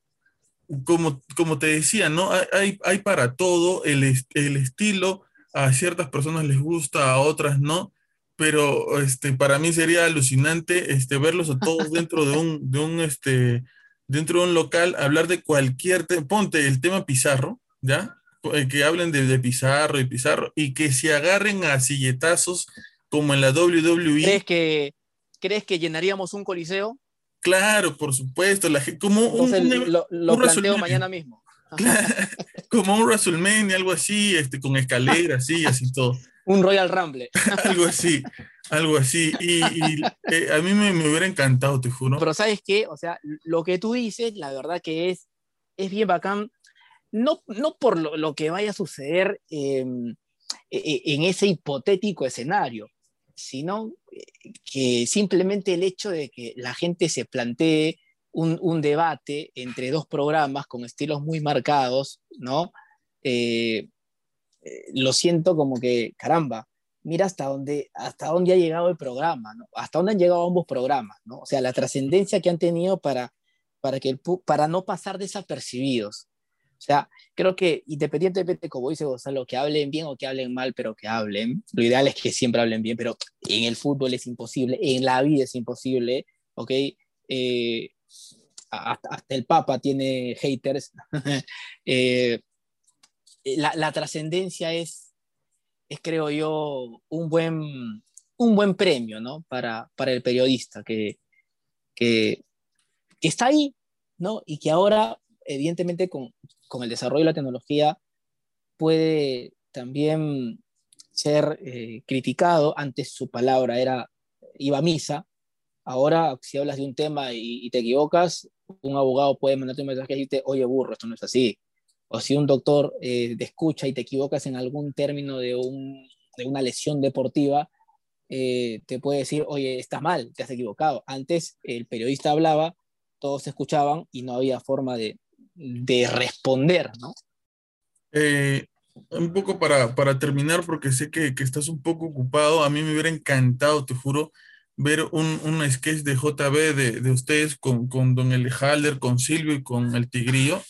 como, como te decía, ¿no? Hay, hay para todo el, el, estilo, a ciertas personas les gusta, a otras no, pero este, para mí sería alucinante este, verlos a todos dentro de un, de un, este, dentro de un local, hablar de cualquier, ponte el tema Pizarro, ¿ya? Eh, que hablen de, de, Pizarro y Pizarro y que se agarren a silletazos como en la WWE. ¿Crees que, ¿crees que llenaríamos un coliseo? Claro, por supuesto. La, como un, lo, lo planteo mañana mismo. como un WrestleMania, algo así, este, con escaleras, sillas y todo. un Royal Rumble. algo así, algo así. Y, eh, a mí me, me, hubiera encantado, te juro. Pero ¿sabes qué? O sea, lo que tú dices, la verdad que es, es bien bacán. No, no por lo, lo que vaya a suceder em, e, e, en ese hipotético escenario, sino que simplemente el hecho de que la gente se plantee un, debate entre dos programas con estilos muy marcados, ¿no? Eh, eh, lo siento como que, caramba, mira hasta dónde, hasta dónde ha llegado el programa, ¿no? Hasta dónde han llegado ambos programas, ¿no? O sea, la trascendencia que han tenido para, para, que el, para no pasar desapercibidos. O sea, creo que independientemente, como dice Gonzalo, que hablen bien o que hablen mal, pero que hablen, lo ideal es que siempre hablen bien, pero en el fútbol es imposible, en la vida es imposible, ¿ok? Eh, hasta, el Papa tiene haters. Eh, la, la trascendencia es, es, creo yo, un buen, un buen premio, ¿no? Para, para el periodista que, que, que está ahí, ¿no? Y que ahora, evidentemente, con, con el desarrollo de la tecnología puede también ser eh, criticado. Antes su palabra era, iba a misa. Ahora, si hablas de un tema y, te equivocas, un abogado puede mandarte un mensaje y decirte, oye, burro, esto no es así. O si un doctor eh, te escucha y te equivocas en algún término de, una lesión deportiva, eh, te puede decir, oye, estás mal, te has equivocado. Antes el periodista hablaba, todos escuchaban y no había forma de, de responder, ¿no? Eh, un poco para, para, terminar, porque sé que, que, estás un poco ocupado, a mí me hubiera encantado, te juro, ver un, un sketch de JB de, de ustedes con, con Don Elejalder, con Silvio y con el Tigrillo.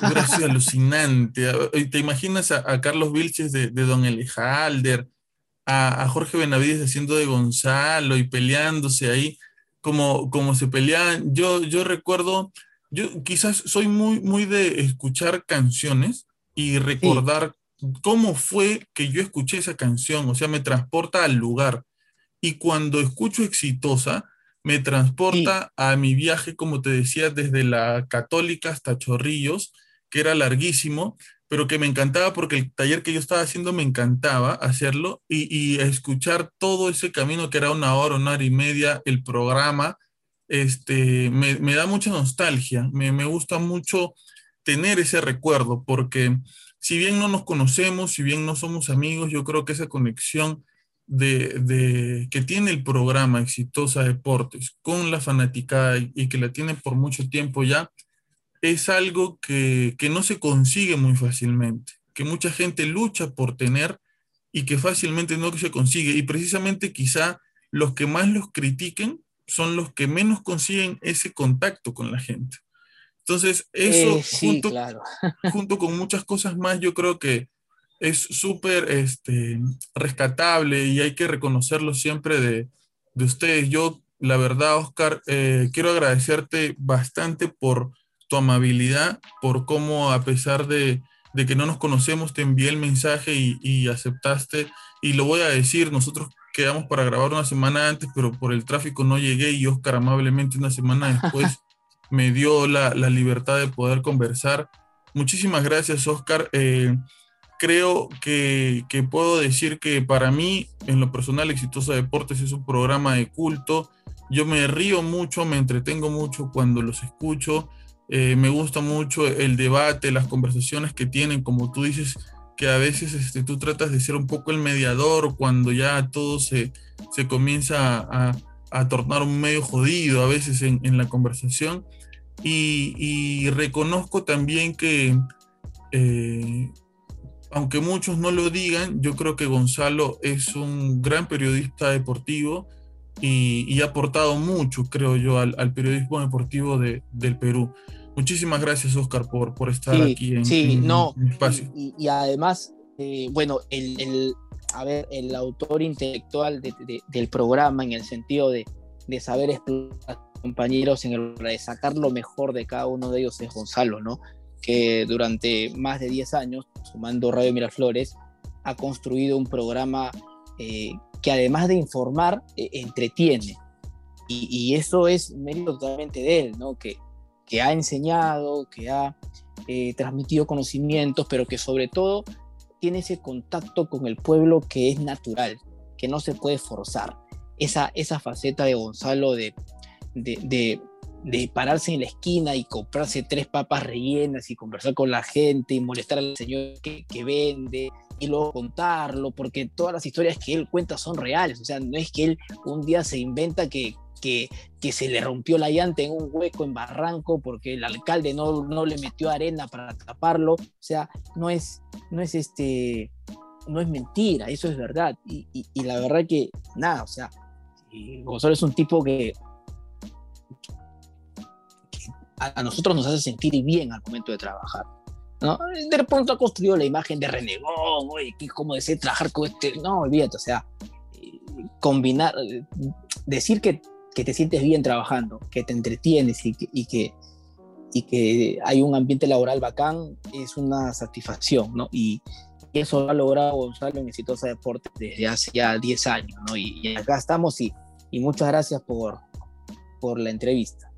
Hubiera sido alucinante. ¿Te imaginas a, Carlos Vilches de, de Don Elejalder, a, a, Jorge Benavides haciendo de Gonzalo y peleándose ahí como, como se peleaban? Yo, yo recuerdo yo quizás soy muy, muy de escuchar canciones y recordar cómo fue que yo escuché esa canción, o sea, me transporta al lugar. Y cuando escucho exitosa, me transporta a mi viaje, como te decía, desde la católica hasta Chorrillos, que era larguísimo, pero que me encantaba porque el taller que yo estaba haciendo me encantaba hacerlo y, y escuchar todo ese camino que era una hora, una hora y media, el programa, este, me, me da mucha nostalgia, me, me, gusta mucho tener ese recuerdo, porque si bien no nos conocemos, si bien no somos amigos, yo creo que esa conexión de, de que tiene el programa Exitosa Deportes con la fanaticada y, que la tiene por mucho tiempo ya, es algo que, que no se consigue muy fácilmente, que mucha gente lucha por tener y que fácilmente no se consigue. Y precisamente quizá los que más los critiquen son los que menos consiguen ese contacto con la gente. Entonces, eso eh, junto, con muchas cosas más, yo creo que es súper este, rescatable y hay que reconocerlo siempre de, ustedes. Yo, la verdad, Oscar, eh, quiero agradecerte bastante por tu amabilidad, por cómo a pesar de, que no nos conocemos, te envié el mensaje y, y aceptaste. Y lo voy a decir, nosotros quedamos para grabar una semana antes, pero por el tráfico no llegué y Oscar amablemente una semana después me dio la, la, libertad de poder conversar. Muchísimas gracias, Oscar. Eh, creo que, que, puedo decir que para mí, en lo personal, Exitosa Deportes es un programa de culto yo me río mucho, me entretengo mucho cuando los escucho, eh, me gusta mucho el debate, las conversaciones que tienen, como tú dices, que a veces este, tú tratas de ser un poco el mediador cuando ya todo se, se comienza a, a, tornar un medio jodido a veces en, en la conversación. Y, y, reconozco también que, eh, aunque muchos no lo digan, yo creo que Gonzalo es un gran periodista deportivo y, ha aportado mucho, creo yo, al, periodismo deportivo de, del Perú. Muchísimas gracias, Oscar, por, por estar aquí en, sí, no, espacio. Y, además, eh, bueno, el, el, a ver, el autor intelectual del programa, en el sentido de, de saber explotar compañeros, en el de sacar lo mejor de cada uno de ellos es Gonzalo, ¿no? Que durante más de 10 años, sumando Radio Miraflores, ha construido un programa eh, que además de informar, eh, entretiene. Y, eso es mérito totalmente de él, ¿no? Que, que ha enseñado, que ha eh, transmitido conocimientos, pero que sobre todo tiene ese contacto con el pueblo que es natural, que no se puede forzar. Esa, esa faceta de Gonzalo de, de, de, pararse en la esquina y comprarse tres papas rellenas y conversar con la gente y molestar al señor que, que vende y luego contarlo, porque todas las historias que él cuenta son reales, o sea, no es que él un día se inventa que, que, que se le rompió la llanta en un hueco en Barranco porque el alcalde no, no le metió arena para taparlo, o sea, no es, no es este, no es mentira, eso es verdad, y, y, la verdad que, nada, o sea, Gonzalo es un tipo que, a nosotros nos hace sentir bien al momento de trabajar. De pronto ha construido la imagen de renegón, oye, cómo desea trabajar con este, no, olvídate, o sea, combinar, decir que, que te sientes bien trabajando, que te entretienes y que, y que, y que hay un ambiente laboral bacán, es una satisfacción, ¿no? Y, eso lo ha logrado Gonzalo en Exitosa Deportes desde hace ya 10 años, ¿no? Y, acá estamos y, y muchas gracias por, por la entrevista.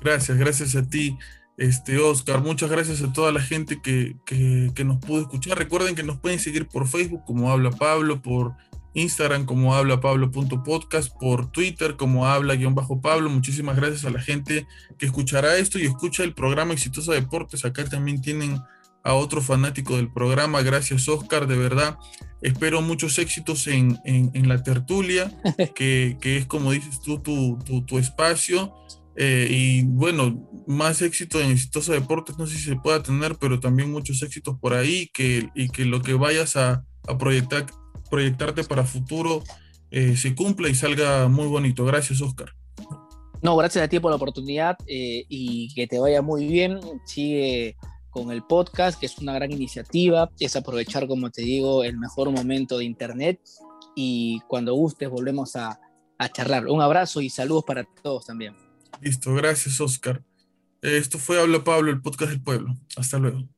Gracias, gracias a ti. Este, Oscar, muchas gracias a toda la gente que, que, nos pudo escuchar. Recuerden que nos pueden seguir por Facebook como Habla Pablo, por Instagram como habla pablo.podcast, por Twitter como habla-pablo. Muchísimas gracias a la gente que escuchará esto y escucha el programa Exitosa Deportes. Acá también tienen a otro fanático del programa. Gracias, Oscar, de verdad. Espero muchos éxitos en, en, la tertulia, que, que, es como dices tú, tu, tu, tu espacio. Eh, y bueno, más éxito en Exitosa Deportes, no sé si se pueda tener, pero también muchos éxitos por ahí que, y que lo que vayas a, proyectar, proyectarte para futuro eh, se cumpla y salga muy bonito. Gracias, Oscar. No, gracias a ti por la oportunidad eh, y que te vaya muy bien. Sigue con el podcast, que es una gran iniciativa. Es aprovechar, como te digo, el mejor momento de Internet y cuando gustes volvemos a charlar. Un abrazo y saludos para todos también. Listo, gracias Oscar. Esto fue Habla Pablo, el podcast del pueblo. Hasta luego.